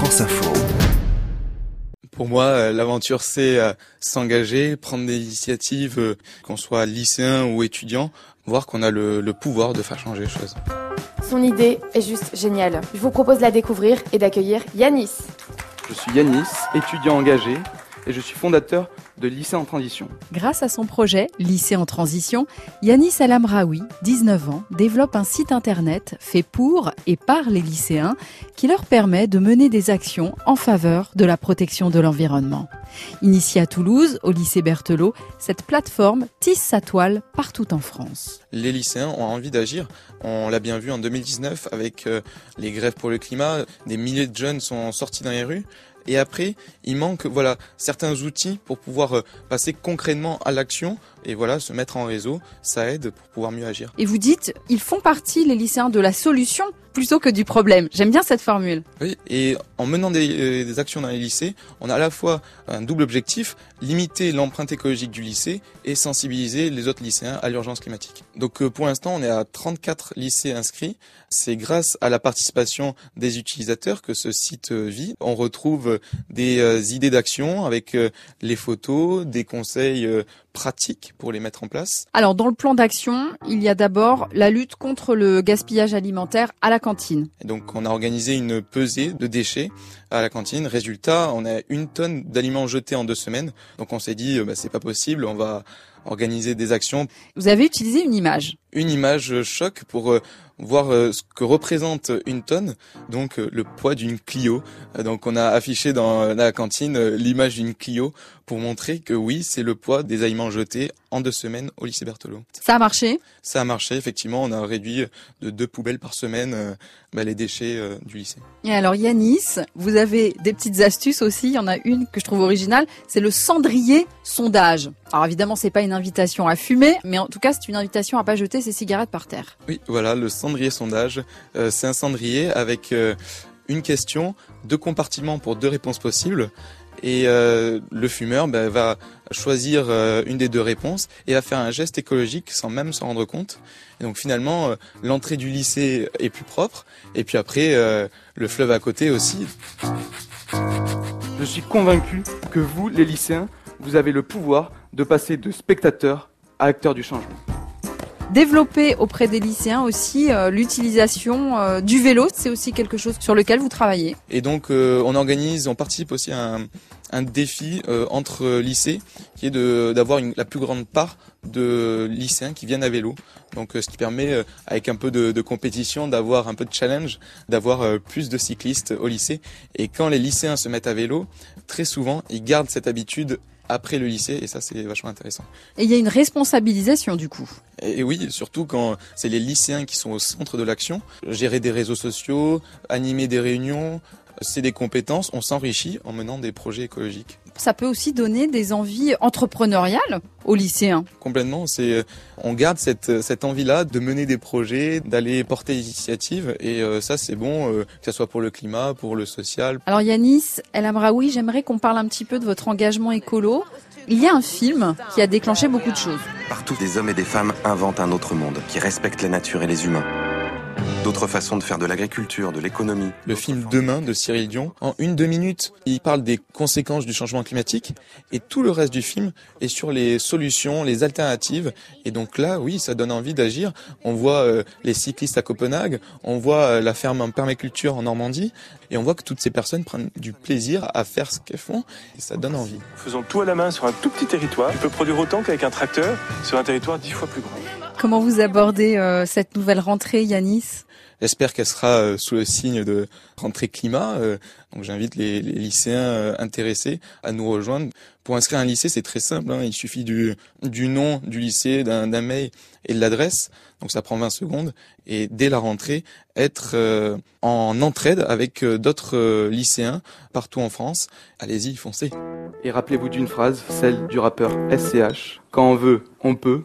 France Info. Pour moi, euh, l'aventure, c'est euh, s'engager, prendre des initiatives, euh, qu'on soit lycéen ou étudiant, voir qu'on a le, le pouvoir de faire changer les choses. Son idée est juste géniale. Je vous propose de la découvrir et d'accueillir Yanis. Je suis Yanis, étudiant engagé, et je suis fondateur de Lycée en Transition. Grâce à son projet Lycée en Transition, Yanis Alamraoui, 19 ans, développe un site internet fait pour et par les lycéens qui leur permet de mener des actions en faveur de la protection de l'environnement. Initiée à Toulouse, au lycée Berthelot, cette plateforme tisse sa toile partout en France. Les lycéens ont envie d'agir. On l'a bien vu en 2019 avec euh, les grèves pour le climat. Des milliers de jeunes sont sortis dans les rues. Et après, il manque voilà certains outils pour pouvoir euh, passer concrètement à l'action et voilà se mettre en réseau. Ça aide pour pouvoir mieux agir. Et vous dites, ils font partie, les lycéens, de la solution plutôt que du problème. J'aime bien cette formule. Oui, et en menant des, euh, des, actions dans les lycées, on a à la fois un double objectif, limiter l'empreinte écologique du lycée et sensibiliser les autres lycéens à l'urgence climatique. Donc euh, pour l'instant, on est à 34 lycées inscrits. C'est grâce à la participation des utilisateurs que ce site euh, vit. On retrouve des idées d'action avec les photos, des conseils pratiques pour les mettre en place. Alors dans le plan d'action, il y a d'abord la lutte contre le gaspillage alimentaire à la cantine. Et donc on a organisé une pesée de déchets à la cantine. Résultat, on a une tonne d'aliments jetés en deux semaines. Donc on s'est dit, bah, c'est pas possible, on va organiser des actions. Vous avez utilisé une image. Une image choc pour euh, voir euh, ce que représente une tonne, donc euh, le poids d'une Clio. Donc on a affiché dans la cantine l'image d'une Clio pour montrer que oui, c'est le poids des aliments jetés en deux semaines au lycée Berthelot. Ça a marché? Ça a marché, effectivement. On a réduit de deux poubelles par semaine bah, les déchets du lycée. Et alors Yanis, vous avez des petites astuces aussi. Il y en a une que je trouve originale, c'est le cendrier sondage. Alors évidemment, c'est pas une invitation à fumer, mais en tout cas, c'est une invitation à pas jeter ses cigarettes par terre. Oui, voilà, le cendrier sondage. Euh, c'est un cendrier avec euh, une question, deux compartiments pour deux réponses possibles. Et euh, le fumeur ben, va choisir euh, une des deux réponses et va faire un geste écologique sans même s'en rendre compte. Et donc finalement, euh, l'entrée du lycée est plus propre. Et puis après, le fleuve à côté aussi. Je suis convaincu que vous, les lycéens, vous avez le pouvoir de passer de spectateur à acteur du changement. Développer auprès des lycéens aussi euh, l'utilisation euh, du vélo, c'est aussi quelque chose sur lequel vous travaillez. Et donc euh, on organise, on participe aussi à un, un défi entre lycées qui est de d'avoir la plus grande part de lycéens qui viennent à vélo. Donc ce qui permet avec un peu de, de compétition d'avoir un peu de challenge, d'avoir plus de cyclistes au lycée. Et quand les lycéens se mettent à vélo, très souvent ils gardent cette habitude après le lycée et ça c'est vachement intéressant. Et il y a une responsabilisation du coup. Et, oui, surtout quand c'est les lycéens qui sont au centre de l'action, gérer des réseaux sociaux, animer des réunions, c'est des compétences, on s'enrichit en menant des projets écologiques. Ça peut aussi donner des envies entrepreneuriales aux lycéens. Complètement, c'est on garde cette cette envie-là de mener des projets, d'aller porter des initiatives et euh, ça c'est bon euh, que ce soit pour le climat, pour le social. Alors Yanis El Amraoui, j'aimerais qu'on parle un petit peu de votre engagement écolo. Il y a un film qui a déclenché beaucoup de choses. Partout des hommes et des femmes inventent un autre monde qui respecte la nature et les humains. D'autres façons de faire de l'agriculture, de l'économie. Le film Demain de Cyril Dion, en une deux minutes, il parle des conséquences du changement climatique et tout le reste du film est sur les solutions, les alternatives. Et donc là, oui, ça donne envie d'agir. On voit euh, les cyclistes à Copenhague, on voit euh, la ferme en permaculture en Normandie et on voit que toutes ces personnes prennent du plaisir à faire ce qu'elles font et ça donne envie. Faisons tout à la main sur un tout petit territoire. Peut produire autant qu'avec un tracteur sur un territoire dix fois plus grand. Comment vous abordez euh, cette nouvelle rentrée, Yanis? J'espère qu'elle sera euh, sous le signe de rentrée climat. Euh, donc j'invite les, les, lycéens intéressés à nous rejoindre. Pour inscrire un lycée, c'est très simple. Hein. Il suffit du, du nom du lycée, d'un mail et de l'adresse. Donc ça prend 20 secondes. Et dès la rentrée, être en entraide avec d'autres lycéens partout en France. Allez-y, foncez. Et rappelez-vous d'une phrase, celle du rappeur SCH. Quand on veut, on peut.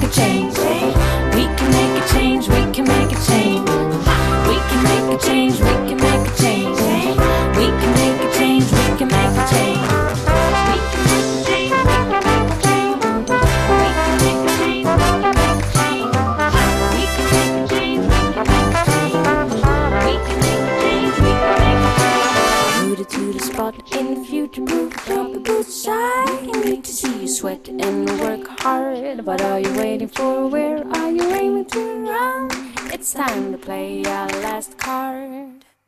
like a change. you to move drop your boots aside. Need to see you sweat and work hard. What are you waiting for? Where are you aiming to run? It's time to play our last card.